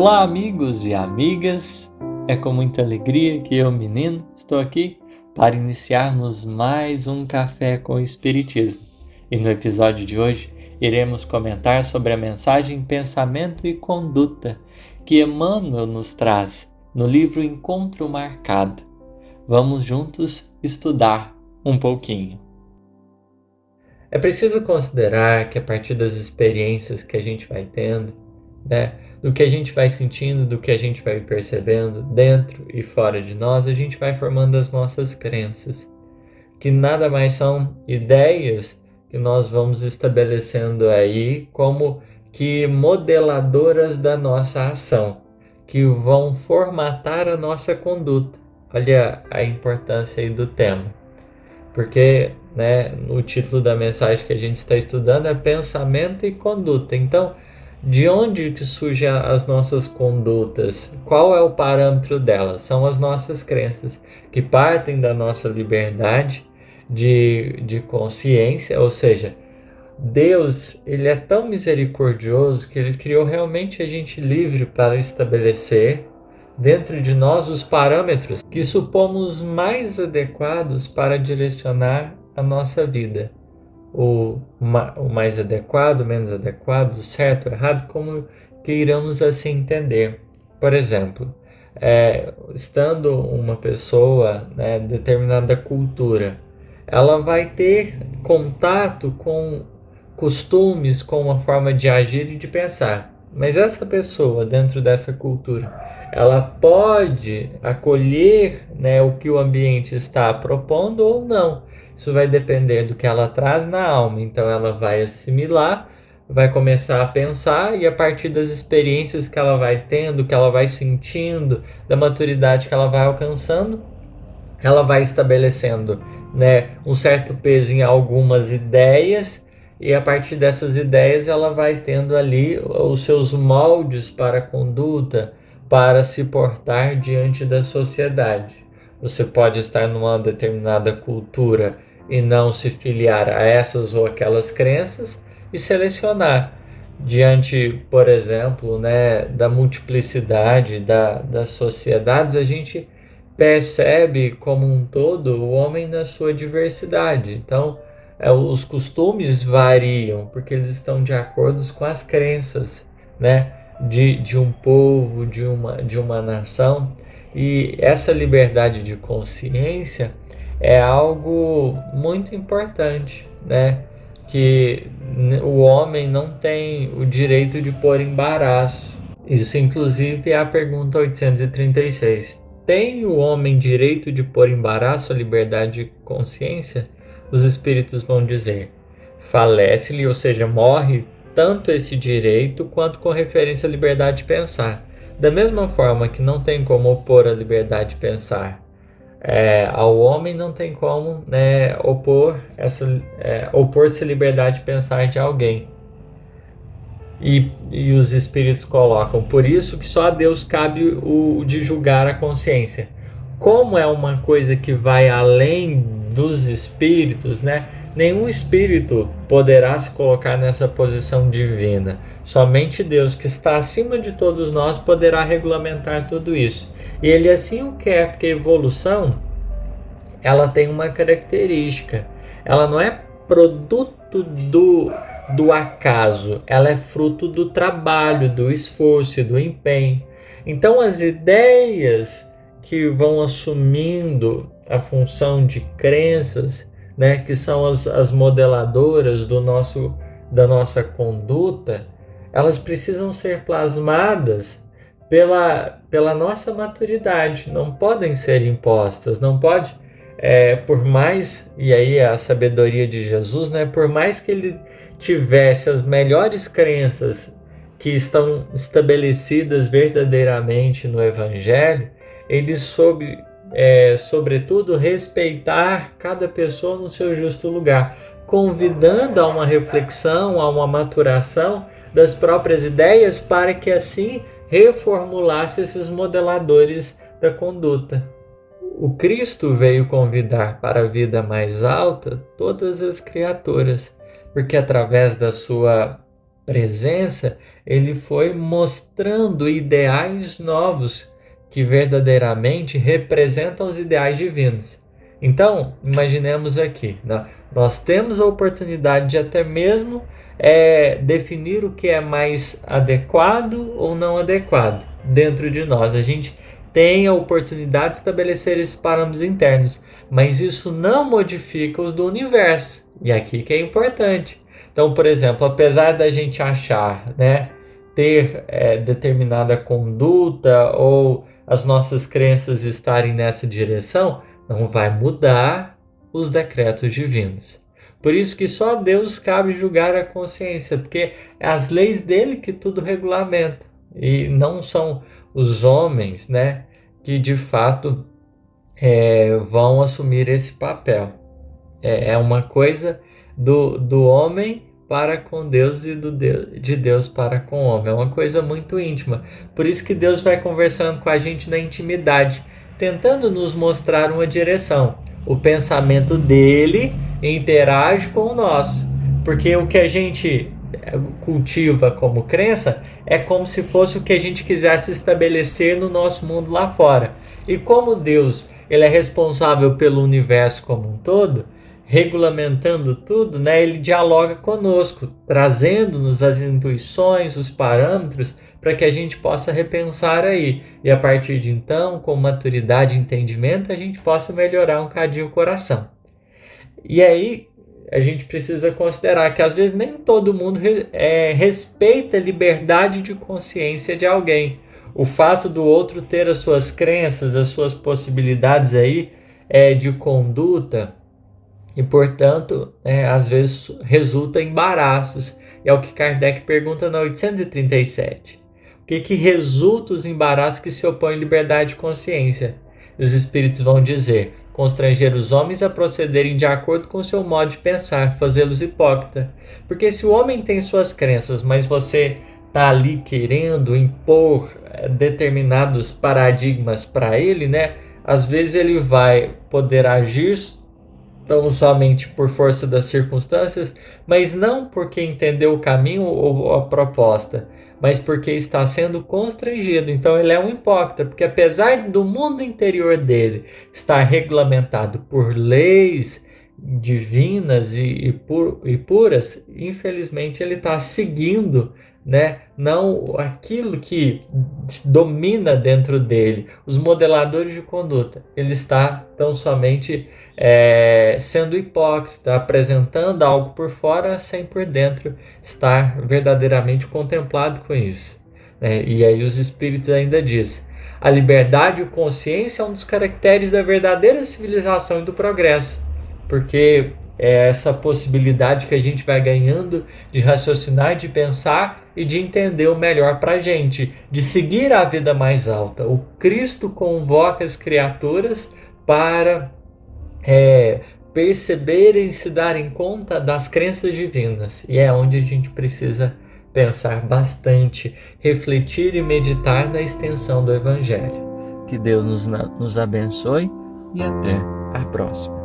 Olá, amigos e amigas. É com muita alegria que eu, menino, estou aqui para iniciarmos mais um café com Espiritismo. E no episódio de hoje iremos comentar sobre a mensagem Pensamento e Conduta que Emmanuel nos traz no livro Encontro Marcado. Vamos juntos estudar um pouquinho. É preciso considerar que a partir das experiências que a gente vai tendo, né, do que a gente vai sentindo, do que a gente vai percebendo dentro e fora de nós, a gente vai formando as nossas crenças, que nada mais são ideias que nós vamos estabelecendo aí como que modeladoras da nossa ação, que vão formatar a nossa conduta. Olha a importância aí do tema. Porque, né, o título da mensagem que a gente está estudando é pensamento e conduta. Então, de onde que surgem as nossas condutas? Qual é o parâmetro delas? São as nossas crenças, que partem da nossa liberdade de, de consciência, ou seja, Deus ele é tão misericordioso que ele criou realmente a gente livre para estabelecer dentro de nós os parâmetros que supomos mais adequados para direcionar a nossa vida o, o mais adequado, menos adequado, certo, errado, como queiramos assim entender. Por exemplo, é, estando uma pessoa, né, determinada cultura, ela vai ter contato com costumes, com uma forma de agir e de pensar. Mas essa pessoa, dentro dessa cultura, ela pode acolher né, o que o ambiente está propondo ou não. Isso vai depender do que ela traz na alma. Então ela vai assimilar, vai começar a pensar e a partir das experiências que ela vai tendo, que ela vai sentindo, da maturidade que ela vai alcançando, ela vai estabelecendo, né, um certo peso em algumas ideias e a partir dessas ideias ela vai tendo ali os seus moldes para a conduta, para se portar diante da sociedade. Você pode estar numa determinada cultura e não se filiar a essas ou aquelas crenças e selecionar diante, por exemplo, né, da multiplicidade da, das sociedades, a gente percebe como um todo o homem na sua diversidade. Então, é, os costumes variam porque eles estão de acordo com as crenças, né, de, de um povo, de uma, de uma nação. E essa liberdade de consciência é algo muito importante, né? Que o homem não tem o direito de pôr embaraço. Isso, inclusive, é a pergunta 836. Tem o homem direito de pôr embaraço a liberdade de consciência? Os espíritos vão dizer: falece-lhe, ou seja, morre tanto esse direito quanto com referência à liberdade de pensar. Da mesma forma que não tem como opor a liberdade de pensar é, ao homem não tem como né, opor essa é, opor-se liberdade de pensar de alguém. E, e os espíritos colocam, por isso que só a Deus cabe o de julgar a consciência. Como é uma coisa que vai além dos espíritos, né? Nenhum espírito poderá se colocar nessa posição divina. Somente Deus, que está acima de todos nós, poderá regulamentar tudo isso. E ele assim o quer, porque a evolução ela tem uma característica. Ela não é produto do, do acaso, ela é fruto do trabalho, do esforço e do empenho. Então as ideias que vão assumindo a função de crenças né, que são as, as modeladoras do nosso, da nossa conduta, elas precisam ser plasmadas pela, pela nossa maturidade, não podem ser impostas, não pode, é, por mais, e aí é a sabedoria de Jesus, né, por mais que ele tivesse as melhores crenças que estão estabelecidas verdadeiramente no Evangelho, ele soube é, sobretudo, respeitar cada pessoa no seu justo lugar, convidando a uma reflexão, a uma maturação das próprias ideias para que assim reformulasse esses modeladores da conduta. O Cristo veio convidar para a vida mais alta todas as criaturas, porque através da sua presença, ele foi mostrando ideais novos que verdadeiramente representam os ideais divinos. Então, imaginemos aqui, né? nós temos a oportunidade de até mesmo é, definir o que é mais adequado ou não adequado dentro de nós. A gente tem a oportunidade de estabelecer esses parâmetros internos, mas isso não modifica os do universo. E aqui que é importante. Então, por exemplo, apesar da gente achar, né, ter é, determinada conduta ou as nossas crenças estarem nessa direção, não vai mudar os decretos divinos. Por isso que só a Deus cabe julgar a consciência, porque é as leis dele que tudo regulamenta e não são os homens, né, que de fato é, vão assumir esse papel. É, é uma coisa do, do homem para com Deus e do Deus, de Deus para com o homem. É uma coisa muito íntima. Por isso que Deus vai conversando com a gente na intimidade, tentando nos mostrar uma direção. O pensamento dele interage com o nosso. Porque o que a gente eh, cultiva como crença é como se fosse o que a gente quisesse estabelecer no nosso mundo lá fora. E como Deus ele é responsável pelo universo como um todo, regulamentando tudo, né, ele dialoga conosco, trazendo-nos as intuições, os parâmetros, para que a gente possa repensar aí. E a partir de então, com maturidade e entendimento, a gente possa melhorar um cadinho o coração. E aí, a gente precisa considerar que às vezes nem todo mundo é, respeita a liberdade de consciência de alguém. O fato do outro ter as suas crenças, as suas possibilidades aí é, de conduta, e, portanto, é, às vezes resulta em embaraços. É o que Kardec pergunta na 837. O que, que resulta os embaraços que se opõem à liberdade de consciência? Os espíritos vão dizer: constranger os homens a procederem de acordo com seu modo de pensar, fazê-los hipócritas. Porque se o homem tem suas crenças, mas você está ali querendo impor é, determinados paradigmas para ele, né? Às vezes ele vai poder agir tão somente por força das circunstâncias, mas não porque entendeu o caminho ou a proposta, mas porque está sendo constrangido. Então ele é um hipócrita, porque apesar do mundo interior dele estar regulamentado por leis divinas e, e, pur, e puras, infelizmente ele está seguindo né? não aquilo que domina dentro dele, os modeladores de conduta. Ele está tão somente é, sendo hipócrita, apresentando algo por fora sem por dentro estar verdadeiramente contemplado com isso. Né? E aí os espíritos ainda dizem. A liberdade e consciência é um dos caracteres da verdadeira civilização e do progresso, porque é essa possibilidade que a gente vai ganhando de raciocinar, de pensar e de entender o melhor para a gente, de seguir a vida mais alta. O Cristo convoca as criaturas para é, perceberem, se darem conta das crenças divinas. E é onde a gente precisa pensar bastante, refletir e meditar na extensão do Evangelho. Que Deus nos, nos abençoe e até a próxima.